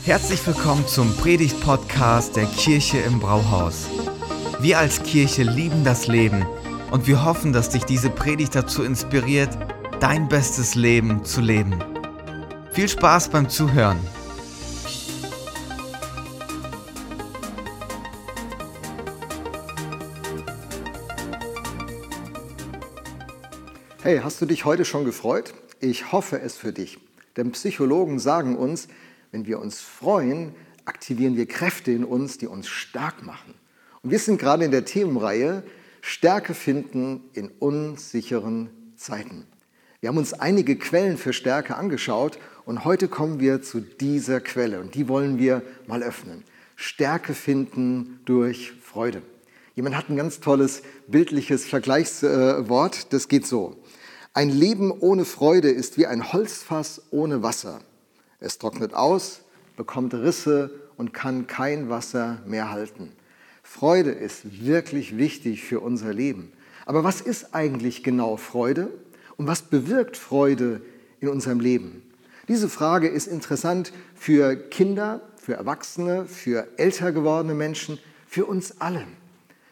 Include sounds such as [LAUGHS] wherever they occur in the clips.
Herzlich willkommen zum Predigt-Podcast der Kirche im Brauhaus. Wir als Kirche lieben das Leben und wir hoffen, dass dich diese Predigt dazu inspiriert, dein bestes Leben zu leben. Viel Spaß beim Zuhören. Hey, hast du dich heute schon gefreut? Ich hoffe es für dich. Denn Psychologen sagen uns, wenn wir uns freuen, aktivieren wir Kräfte in uns, die uns stark machen. Und wir sind gerade in der Themenreihe Stärke finden in unsicheren Zeiten. Wir haben uns einige Quellen für Stärke angeschaut und heute kommen wir zu dieser Quelle und die wollen wir mal öffnen. Stärke finden durch Freude. Jemand hat ein ganz tolles bildliches Vergleichswort, das geht so. Ein Leben ohne Freude ist wie ein Holzfass ohne Wasser. Es trocknet aus, bekommt Risse und kann kein Wasser mehr halten. Freude ist wirklich wichtig für unser Leben. Aber was ist eigentlich genau Freude und was bewirkt Freude in unserem Leben? Diese Frage ist interessant für Kinder, für Erwachsene, für älter gewordene Menschen, für uns alle.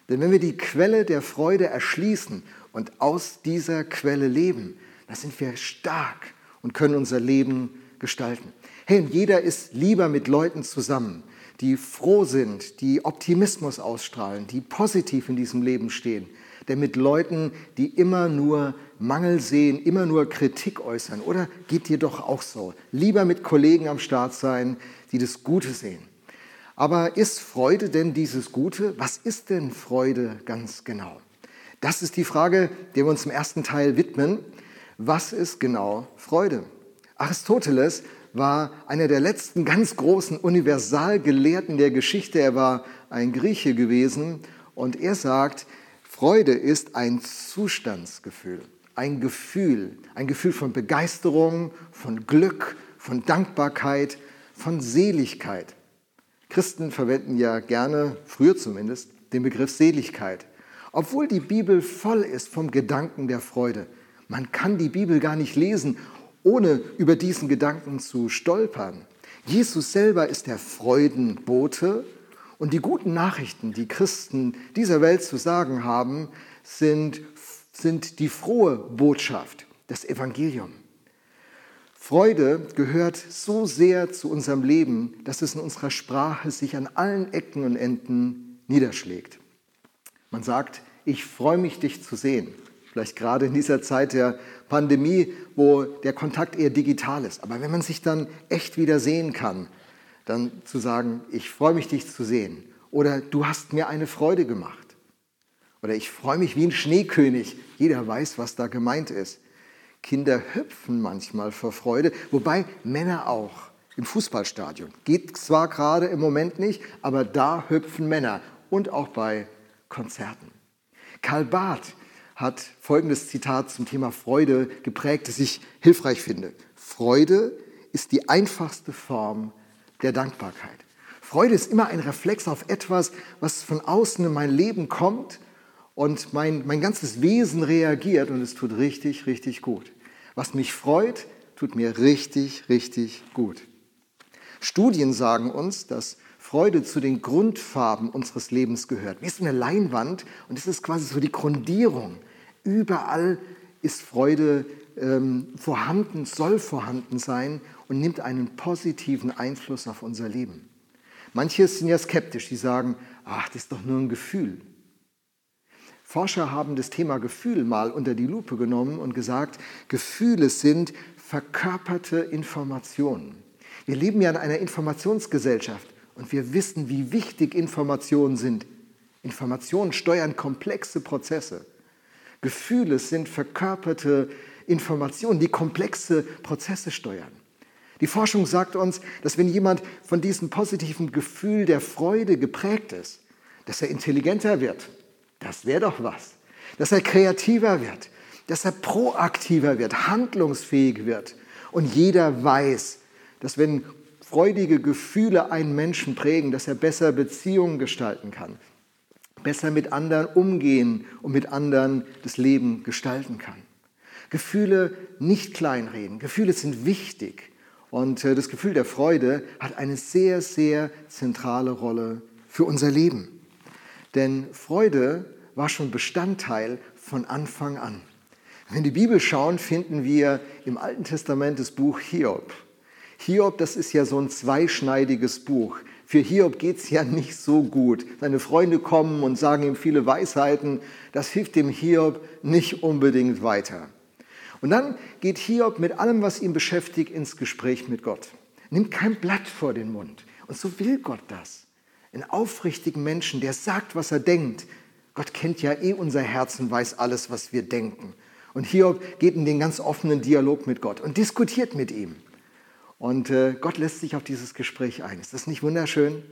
Denn wenn wir die Quelle der Freude erschließen und aus dieser Quelle leben, dann sind wir stark und können unser Leben gestalten. Hey, jeder ist lieber mit Leuten zusammen, die froh sind, die Optimismus ausstrahlen, die positiv in diesem Leben stehen. Denn mit Leuten, die immer nur Mangel sehen, immer nur Kritik äußern, oder geht dir doch auch so? Lieber mit Kollegen am Start sein, die das Gute sehen. Aber ist Freude denn dieses Gute? Was ist denn Freude ganz genau? Das ist die Frage, der wir uns im ersten Teil widmen. Was ist genau Freude? Aristoteles war einer der letzten ganz großen Universalgelehrten der Geschichte. Er war ein Grieche gewesen und er sagt, Freude ist ein Zustandsgefühl, ein Gefühl, ein Gefühl von Begeisterung, von Glück, von Dankbarkeit, von Seligkeit. Christen verwenden ja gerne, früher zumindest, den Begriff Seligkeit. Obwohl die Bibel voll ist vom Gedanken der Freude. Man kann die Bibel gar nicht lesen, ohne über diesen Gedanken zu stolpern. Jesus selber ist der Freudenbote und die guten Nachrichten, die Christen dieser Welt zu sagen haben, sind, sind die frohe Botschaft, das Evangelium. Freude gehört so sehr zu unserem Leben, dass es in unserer Sprache sich an allen Ecken und Enden niederschlägt. Man sagt, ich freue mich, dich zu sehen. Vielleicht gerade in dieser Zeit der Pandemie, wo der Kontakt eher digital ist. Aber wenn man sich dann echt wieder sehen kann, dann zu sagen, ich freue mich, dich zu sehen. Oder du hast mir eine Freude gemacht. Oder ich freue mich wie ein Schneekönig. Jeder weiß, was da gemeint ist. Kinder hüpfen manchmal vor Freude, wobei Männer auch im Fußballstadion. Geht zwar gerade im Moment nicht, aber da hüpfen Männer und auch bei Konzerten. Karl Barth hat folgendes Zitat zum Thema Freude geprägt, das ich hilfreich finde. Freude ist die einfachste Form der Dankbarkeit. Freude ist immer ein Reflex auf etwas, was von außen in mein Leben kommt und mein, mein ganzes Wesen reagiert und es tut richtig, richtig gut. Was mich freut, tut mir richtig, richtig gut. Studien sagen uns, dass Freude zu den Grundfarben unseres Lebens gehört. Wie ist eine Leinwand und es ist quasi so die Grundierung. Überall ist Freude ähm, vorhanden, soll vorhanden sein und nimmt einen positiven Einfluss auf unser Leben. Manche sind ja skeptisch, die sagen, ach, das ist doch nur ein Gefühl. Forscher haben das Thema Gefühl mal unter die Lupe genommen und gesagt, Gefühle sind verkörperte Informationen. Wir leben ja in einer Informationsgesellschaft. Und wir wissen, wie wichtig Informationen sind. Informationen steuern komplexe Prozesse. Gefühle sind verkörperte Informationen, die komplexe Prozesse steuern. Die Forschung sagt uns, dass wenn jemand von diesem positiven Gefühl der Freude geprägt ist, dass er intelligenter wird. Das wäre doch was. Dass er kreativer wird, dass er proaktiver wird, handlungsfähig wird. Und jeder weiß, dass wenn freudige Gefühle einen Menschen prägen, dass er besser Beziehungen gestalten kann, besser mit anderen umgehen und mit anderen das Leben gestalten kann. Gefühle nicht kleinreden. Gefühle sind wichtig Und äh, das Gefühl der Freude hat eine sehr, sehr zentrale Rolle für unser Leben. Denn Freude war schon Bestandteil von Anfang an. Wenn die Bibel schauen, finden wir im Alten Testament das Buch Hiob. Hiob, das ist ja so ein zweischneidiges Buch. Für Hiob geht es ja nicht so gut. Seine Freunde kommen und sagen ihm viele Weisheiten. Das hilft dem Hiob nicht unbedingt weiter. Und dann geht Hiob mit allem, was ihn beschäftigt, ins Gespräch mit Gott. Nimmt kein Blatt vor den Mund. Und so will Gott das. Einen aufrichtigen Menschen, der sagt, was er denkt. Gott kennt ja eh unser Herz und weiß alles, was wir denken. Und Hiob geht in den ganz offenen Dialog mit Gott und diskutiert mit ihm. Und äh, Gott lässt sich auf dieses Gespräch ein. Ist das nicht wunderschön?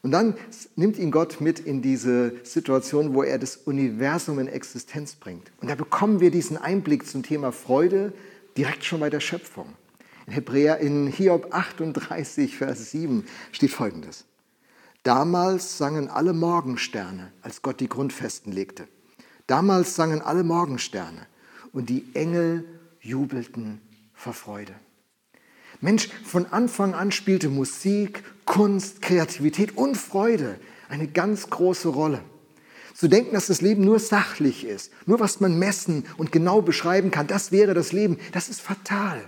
Und dann nimmt ihn Gott mit in diese Situation, wo er das Universum in Existenz bringt. Und da bekommen wir diesen Einblick zum Thema Freude direkt schon bei der Schöpfung. In Hebräer, in Hiob 38, Vers 7 steht folgendes. Damals sangen alle Morgensterne, als Gott die Grundfesten legte. Damals sangen alle Morgensterne und die Engel jubelten vor Freude. Mensch, von Anfang an spielte Musik, Kunst, Kreativität und Freude eine ganz große Rolle. Zu denken, dass das Leben nur sachlich ist, nur was man messen und genau beschreiben kann, das wäre das Leben, das ist fatal.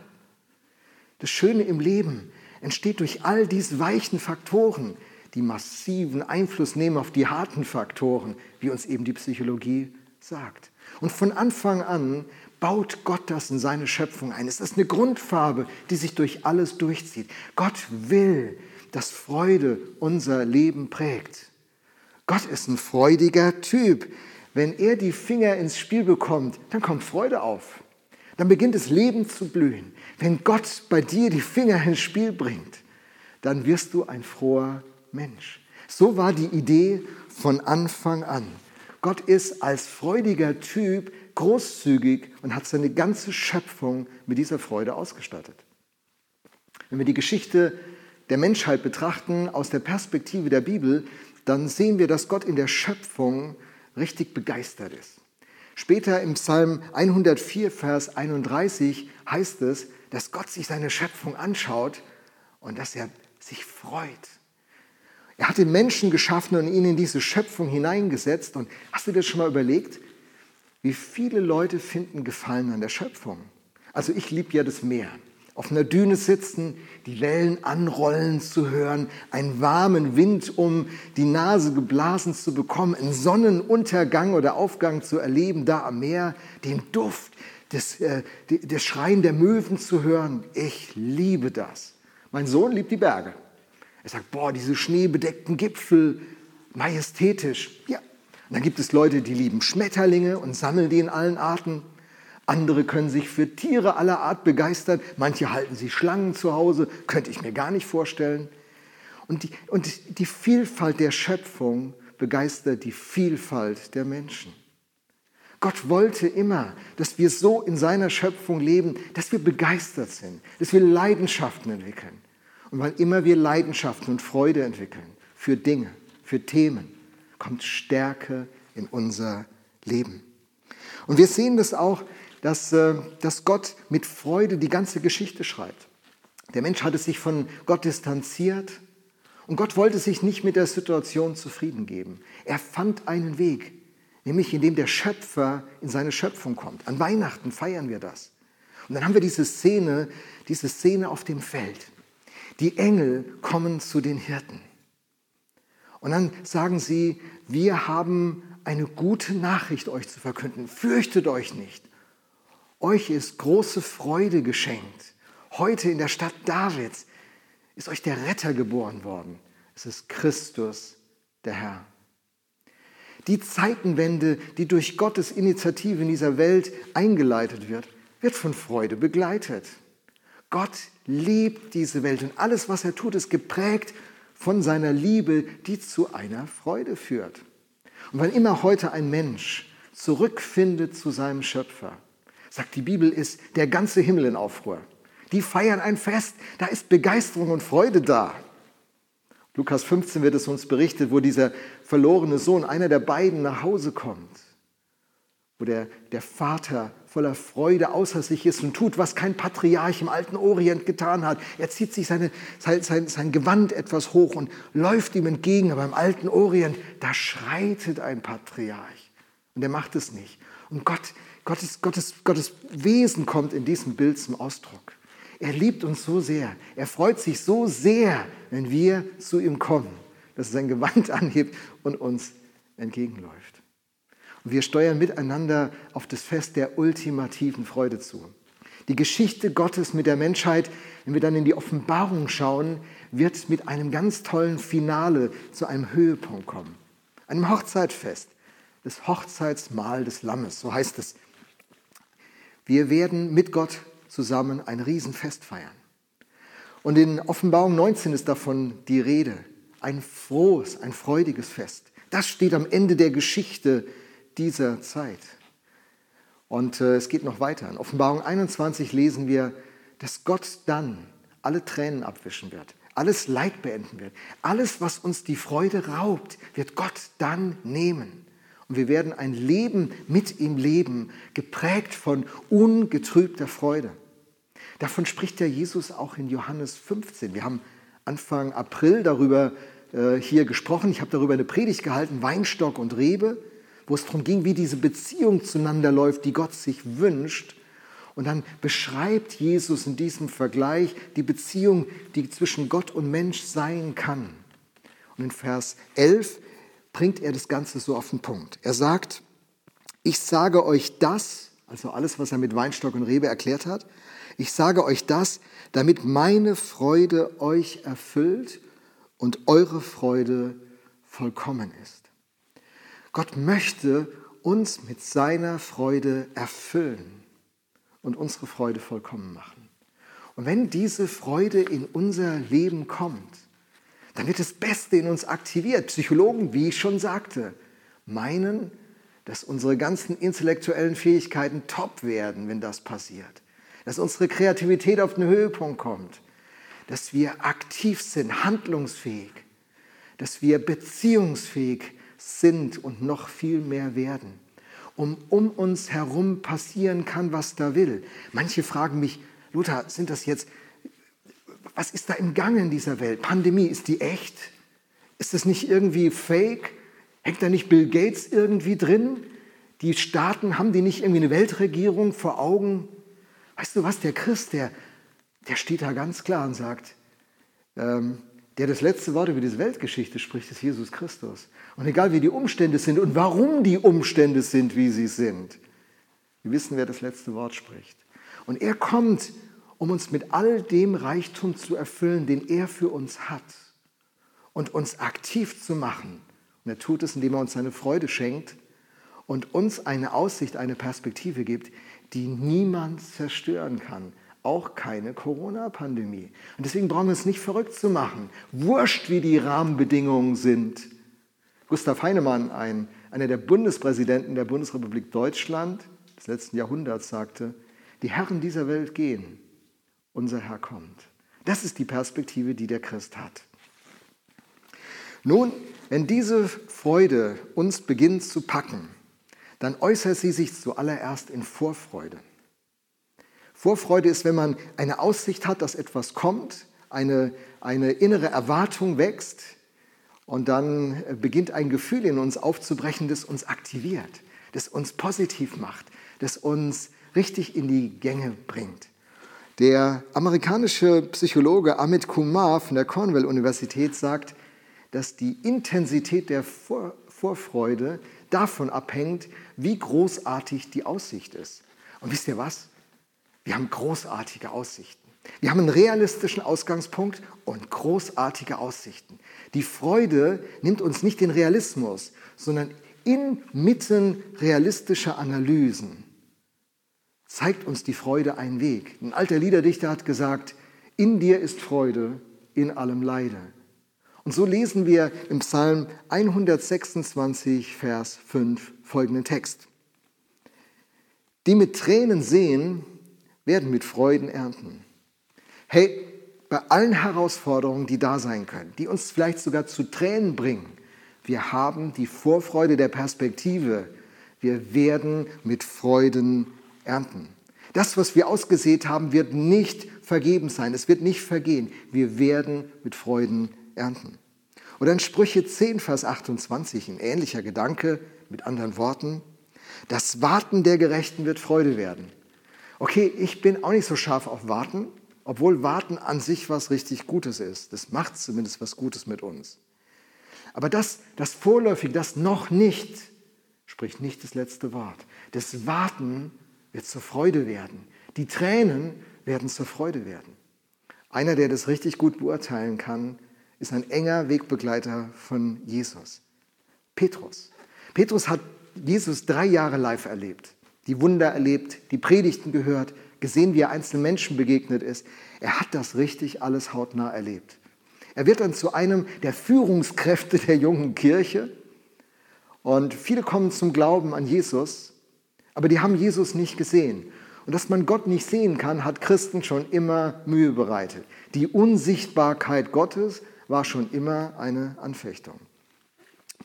Das Schöne im Leben entsteht durch all diese weichen Faktoren, die massiven Einfluss nehmen auf die harten Faktoren, wie uns eben die Psychologie sagt. Und von Anfang an baut Gott das in seine Schöpfung ein. Es ist eine Grundfarbe, die sich durch alles durchzieht. Gott will, dass Freude unser Leben prägt. Gott ist ein freudiger Typ. Wenn er die Finger ins Spiel bekommt, dann kommt Freude auf. Dann beginnt das Leben zu blühen. Wenn Gott bei dir die Finger ins Spiel bringt, dann wirst du ein froher Mensch. So war die Idee von Anfang an. Gott ist als freudiger Typ großzügig und hat seine ganze Schöpfung mit dieser Freude ausgestattet. Wenn wir die Geschichte der Menschheit betrachten aus der Perspektive der Bibel, dann sehen wir, dass Gott in der Schöpfung richtig begeistert ist. Später im Psalm 104, Vers 31 heißt es, dass Gott sich seine Schöpfung anschaut und dass er sich freut. Er hat den Menschen geschaffen und ihn in diese Schöpfung hineingesetzt. Und hast du dir das schon mal überlegt? Wie viele Leute finden Gefallen an der Schöpfung? Also ich liebe ja das Meer. Auf einer Düne sitzen, die Wellen anrollen zu hören, einen warmen Wind um die Nase geblasen zu bekommen, einen Sonnenuntergang oder Aufgang zu erleben, da am Meer, den Duft, das, äh, das Schreien der Möwen zu hören. Ich liebe das. Mein Sohn liebt die Berge. Er sagt, boah, diese schneebedeckten Gipfel, majestätisch. Ja, und dann gibt es Leute, die lieben Schmetterlinge und sammeln die in allen Arten. Andere können sich für Tiere aller Art begeistern. Manche halten sich Schlangen zu Hause, könnte ich mir gar nicht vorstellen. Und die, und die Vielfalt der Schöpfung begeistert die Vielfalt der Menschen. Gott wollte immer, dass wir so in seiner Schöpfung leben, dass wir begeistert sind, dass wir Leidenschaften entwickeln. Und weil immer wir Leidenschaften und Freude entwickeln für Dinge, für Themen, kommt Stärke in unser Leben. Und wir sehen das auch, dass, äh, dass Gott mit Freude die ganze Geschichte schreibt. Der Mensch hatte sich von Gott distanziert und Gott wollte sich nicht mit der Situation zufrieden geben. Er fand einen Weg, nämlich indem der Schöpfer in seine Schöpfung kommt. An Weihnachten feiern wir das. Und dann haben wir diese Szene, diese Szene auf dem Feld. Die Engel kommen zu den Hirten. Und dann sagen sie, wir haben eine gute Nachricht euch zu verkünden. Fürchtet euch nicht. Euch ist große Freude geschenkt. Heute in der Stadt Davids ist euch der Retter geboren worden. Es ist Christus, der Herr. Die Zeitenwende, die durch Gottes Initiative in dieser Welt eingeleitet wird, wird von Freude begleitet. Gott liebt diese Welt und alles, was er tut, ist geprägt von seiner Liebe, die zu einer Freude führt. Und wann immer heute ein Mensch zurückfindet zu seinem Schöpfer, sagt die Bibel, ist der ganze Himmel in Aufruhr. Die feiern ein Fest, da ist Begeisterung und Freude da. Lukas 15 wird es uns berichtet, wo dieser verlorene Sohn, einer der beiden, nach Hause kommt, wo der, der Vater voller Freude außer sich ist und tut, was kein Patriarch im alten Orient getan hat. Er zieht sich seine, sein, sein, sein Gewand etwas hoch und läuft ihm entgegen. Aber im alten Orient, da schreitet ein Patriarch. Und er macht es nicht. Und Gott, Gottes, Gottes, Gottes Wesen kommt in diesem Bild zum Ausdruck. Er liebt uns so sehr. Er freut sich so sehr, wenn wir zu ihm kommen, dass er sein Gewand [LAUGHS] anhebt und uns entgegenläuft. Und wir steuern miteinander auf das Fest der ultimativen Freude zu. Die Geschichte Gottes mit der Menschheit, wenn wir dann in die Offenbarung schauen, wird mit einem ganz tollen Finale zu einem Höhepunkt kommen. Einem Hochzeitfest, das Hochzeitsmahl des Lammes, so heißt es. Wir werden mit Gott zusammen ein Riesenfest feiern. Und in Offenbarung 19 ist davon die Rede. Ein frohes, ein freudiges Fest. Das steht am Ende der Geschichte dieser Zeit. Und äh, es geht noch weiter. In Offenbarung 21 lesen wir, dass Gott dann alle Tränen abwischen wird, alles Leid beenden wird. Alles, was uns die Freude raubt, wird Gott dann nehmen. Und wir werden ein Leben mit ihm leben, geprägt von ungetrübter Freude. Davon spricht ja Jesus auch in Johannes 15. Wir haben Anfang April darüber äh, hier gesprochen. Ich habe darüber eine Predigt gehalten, Weinstock und Rebe wo es darum ging, wie diese Beziehung zueinander läuft, die Gott sich wünscht. Und dann beschreibt Jesus in diesem Vergleich die Beziehung, die zwischen Gott und Mensch sein kann. Und in Vers 11 bringt er das Ganze so auf den Punkt. Er sagt, ich sage euch das, also alles, was er mit Weinstock und Rebe erklärt hat, ich sage euch das, damit meine Freude euch erfüllt und eure Freude vollkommen ist. Gott möchte uns mit seiner Freude erfüllen und unsere Freude vollkommen machen. Und wenn diese Freude in unser Leben kommt, dann wird das Beste in uns aktiviert. Psychologen, wie ich schon sagte, meinen, dass unsere ganzen intellektuellen Fähigkeiten top werden, wenn das passiert. Dass unsere Kreativität auf den Höhepunkt kommt. Dass wir aktiv sind, handlungsfähig. Dass wir beziehungsfähig sind sind und noch viel mehr werden. Um, um uns herum passieren kann, was da will. Manche fragen mich, Luther, sind das jetzt, was ist da im Gange in dieser Welt? Pandemie, ist die echt? Ist das nicht irgendwie fake? Hängt da nicht Bill Gates irgendwie drin? Die Staaten, haben die nicht irgendwie eine Weltregierung vor Augen? Weißt du was, der Christ, der, der steht da ganz klar und sagt, ähm, der das letzte Wort über diese Weltgeschichte spricht, ist Jesus Christus. Und egal wie die Umstände sind und warum die Umstände sind, wie sie sind, wir wissen, wer das letzte Wort spricht. Und er kommt, um uns mit all dem Reichtum zu erfüllen, den er für uns hat und uns aktiv zu machen. Und er tut es, indem er uns seine Freude schenkt und uns eine Aussicht, eine Perspektive gibt, die niemand zerstören kann auch keine Corona-Pandemie. Und deswegen brauchen wir uns nicht verrückt zu machen. Wurscht, wie die Rahmenbedingungen sind. Gustav Heinemann, ein, einer der Bundespräsidenten der Bundesrepublik Deutschland des letzten Jahrhunderts, sagte, die Herren dieser Welt gehen, unser Herr kommt. Das ist die Perspektive, die der Christ hat. Nun, wenn diese Freude uns beginnt zu packen, dann äußert sie sich zuallererst in Vorfreude. Vorfreude ist, wenn man eine Aussicht hat, dass etwas kommt, eine, eine innere Erwartung wächst und dann beginnt ein Gefühl in uns aufzubrechen, das uns aktiviert, das uns positiv macht, das uns richtig in die Gänge bringt. Der amerikanische Psychologe Amit Kumar von der Cornell Universität sagt, dass die Intensität der Vor Vorfreude davon abhängt, wie großartig die Aussicht ist. Und wisst ihr was? Wir haben großartige Aussichten. Wir haben einen realistischen Ausgangspunkt und großartige Aussichten. Die Freude nimmt uns nicht den Realismus, sondern inmitten realistischer Analysen zeigt uns die Freude einen Weg. Ein alter Liederdichter hat gesagt, in dir ist Freude, in allem Leide. Und so lesen wir im Psalm 126, Vers 5 folgenden Text. Die mit Tränen sehen, werden mit Freuden ernten. Hey, bei allen Herausforderungen, die da sein können, die uns vielleicht sogar zu Tränen bringen, wir haben die Vorfreude der Perspektive. Wir werden mit Freuden ernten. Das, was wir ausgesät haben, wird nicht vergeben sein. Es wird nicht vergehen. Wir werden mit Freuden ernten. Oder in Sprüche 10, Vers 28, ein ähnlicher Gedanke mit anderen Worten. Das Warten der Gerechten wird Freude werden. Okay, ich bin auch nicht so scharf auf Warten, obwohl Warten an sich was richtig Gutes ist. Das macht zumindest was Gutes mit uns. Aber das, das Vorläufige, das noch nicht, spricht nicht das letzte Wort. Das Warten wird zur Freude werden. Die Tränen werden zur Freude werden. Einer, der das richtig gut beurteilen kann, ist ein enger Wegbegleiter von Jesus. Petrus. Petrus hat Jesus drei Jahre live erlebt, die Wunder erlebt, die Predigten gehört, gesehen, wie er einzelnen Menschen begegnet ist. Er hat das richtig alles hautnah erlebt. Er wird dann zu einem der Führungskräfte der jungen Kirche und viele kommen zum Glauben an Jesus, aber die haben Jesus nicht gesehen. Und dass man Gott nicht sehen kann, hat Christen schon immer Mühe bereitet. Die Unsichtbarkeit Gottes war schon immer eine Anfechtung.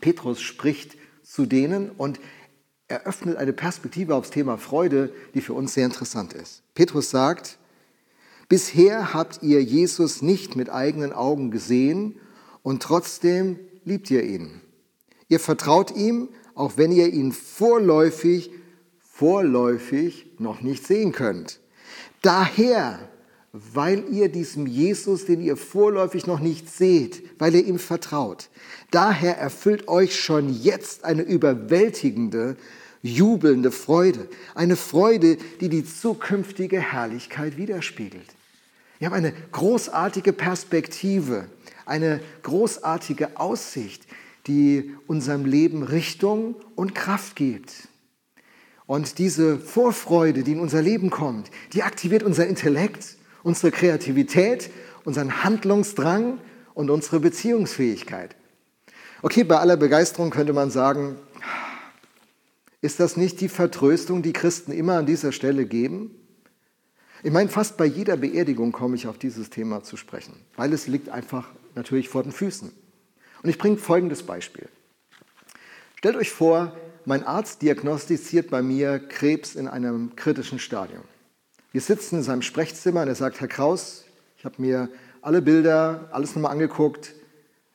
Petrus spricht zu denen und eröffnet eine Perspektive aufs Thema Freude, die für uns sehr interessant ist. Petrus sagt, bisher habt ihr Jesus nicht mit eigenen Augen gesehen und trotzdem liebt ihr ihn. Ihr vertraut ihm, auch wenn ihr ihn vorläufig, vorläufig noch nicht sehen könnt. Daher weil ihr diesem Jesus, den ihr vorläufig noch nicht seht, weil ihr ihm vertraut. Daher erfüllt euch schon jetzt eine überwältigende, jubelnde Freude. Eine Freude, die die zukünftige Herrlichkeit widerspiegelt. Wir haben eine großartige Perspektive, eine großartige Aussicht, die unserem Leben Richtung und Kraft gibt. Und diese Vorfreude, die in unser Leben kommt, die aktiviert unser Intellekt, unsere Kreativität, unseren Handlungsdrang und unsere Beziehungsfähigkeit. Okay, bei aller Begeisterung könnte man sagen, ist das nicht die Vertröstung, die Christen immer an dieser Stelle geben? Ich meine, fast bei jeder Beerdigung komme ich auf dieses Thema zu sprechen, weil es liegt einfach natürlich vor den Füßen. Und ich bringe folgendes Beispiel. Stellt euch vor, mein Arzt diagnostiziert bei mir Krebs in einem kritischen Stadium. Wir sitzen in seinem Sprechzimmer und er sagt, Herr Kraus, ich habe mir alle Bilder, alles nochmal angeguckt.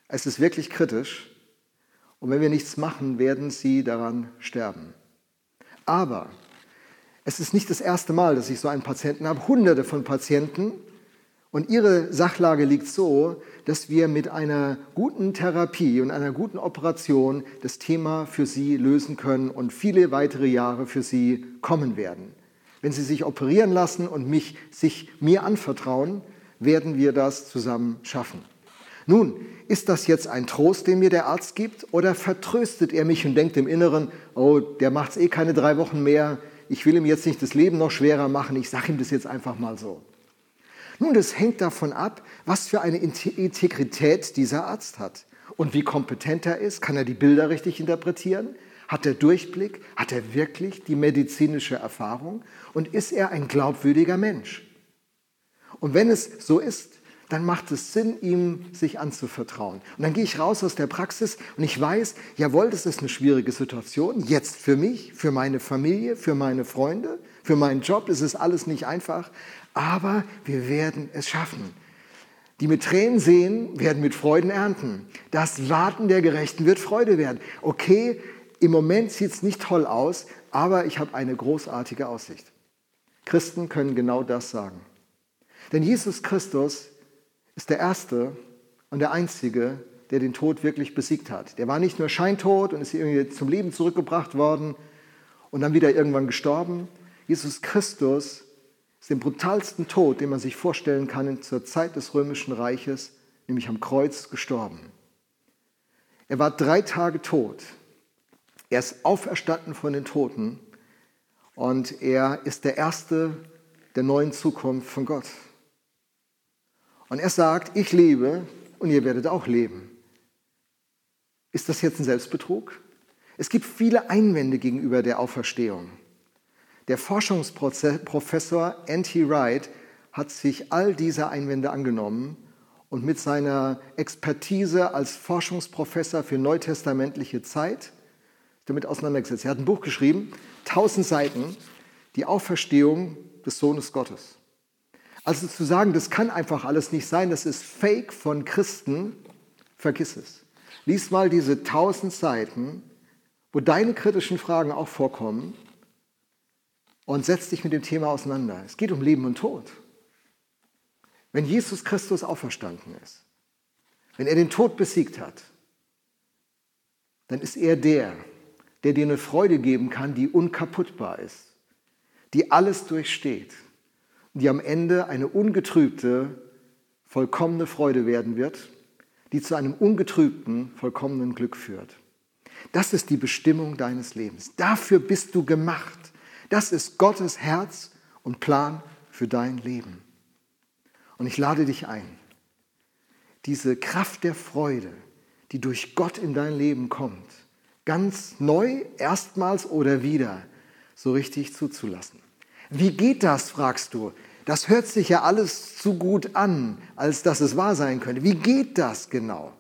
Es ist wirklich kritisch. Und wenn wir nichts machen, werden Sie daran sterben. Aber es ist nicht das erste Mal, dass ich so einen Patienten habe. Hunderte von Patienten. Und ihre Sachlage liegt so, dass wir mit einer guten Therapie und einer guten Operation das Thema für sie lösen können und viele weitere Jahre für sie kommen werden. Wenn Sie sich operieren lassen und mich, sich mir anvertrauen, werden wir das zusammen schaffen. Nun, ist das jetzt ein Trost, den mir der Arzt gibt, oder vertröstet er mich und denkt im Inneren, oh, der macht es eh keine drei Wochen mehr, ich will ihm jetzt nicht das Leben noch schwerer machen, ich sage ihm das jetzt einfach mal so. Nun, das hängt davon ab, was für eine Integrität dieser Arzt hat und wie kompetent er ist. Kann er die Bilder richtig interpretieren? Hat er Durchblick? Hat er wirklich die medizinische Erfahrung? Und ist er ein glaubwürdiger Mensch? Und wenn es so ist, dann macht es Sinn, ihm sich anzuvertrauen. Und dann gehe ich raus aus der Praxis und ich weiß, jawohl, das ist eine schwierige Situation, jetzt für mich, für meine Familie, für meine Freunde, für meinen Job ist es alles nicht einfach, aber wir werden es schaffen. Die mit Tränen sehen, werden mit Freuden ernten. Das Warten der Gerechten wird Freude werden. Okay, im Moment sieht es nicht toll aus, aber ich habe eine großartige Aussicht. Christen können genau das sagen. Denn Jesus Christus ist der Erste und der Einzige, der den Tod wirklich besiegt hat. Der war nicht nur scheintot und ist irgendwie zum Leben zurückgebracht worden und dann wieder irgendwann gestorben. Jesus Christus ist den brutalsten Tod, den man sich vorstellen kann zur Zeit des römischen Reiches, nämlich am Kreuz gestorben. Er war drei Tage tot er ist auferstanden von den Toten und er ist der Erste der neuen Zukunft von Gott. Und er sagt, ich lebe und ihr werdet auch leben. Ist das jetzt ein Selbstbetrug? Es gibt viele Einwände gegenüber der Auferstehung. Der Forschungsprofessor N.T. Wright hat sich all diese Einwände angenommen und mit seiner Expertise als Forschungsprofessor für neutestamentliche Zeit damit auseinandergesetzt. Er hat ein Buch geschrieben, 1000 Seiten, die Auferstehung des Sohnes Gottes. Also zu sagen, das kann einfach alles nicht sein, das ist Fake von Christen, vergiss es. Lies mal diese tausend Seiten, wo deine kritischen Fragen auch vorkommen und setz dich mit dem Thema auseinander. Es geht um Leben und Tod. Wenn Jesus Christus auferstanden ist, wenn er den Tod besiegt hat, dann ist er der, der dir eine Freude geben kann, die unkaputtbar ist, die alles durchsteht und die am Ende eine ungetrübte, vollkommene Freude werden wird, die zu einem ungetrübten, vollkommenen Glück führt. Das ist die Bestimmung deines Lebens. Dafür bist du gemacht. Das ist Gottes Herz und Plan für dein Leben. Und ich lade dich ein, diese Kraft der Freude, die durch Gott in dein Leben kommt, ganz neu, erstmals oder wieder, so richtig zuzulassen. Wie geht das, fragst du? Das hört sich ja alles zu gut an, als dass es wahr sein könnte. Wie geht das genau?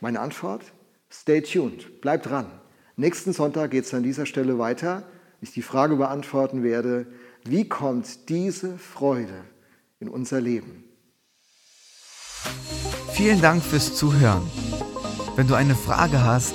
Meine Antwort? Stay tuned, bleib dran. Nächsten Sonntag geht es an dieser Stelle weiter. Ich die Frage beantworten werde, wie kommt diese Freude in unser Leben? Vielen Dank fürs Zuhören. Wenn du eine Frage hast,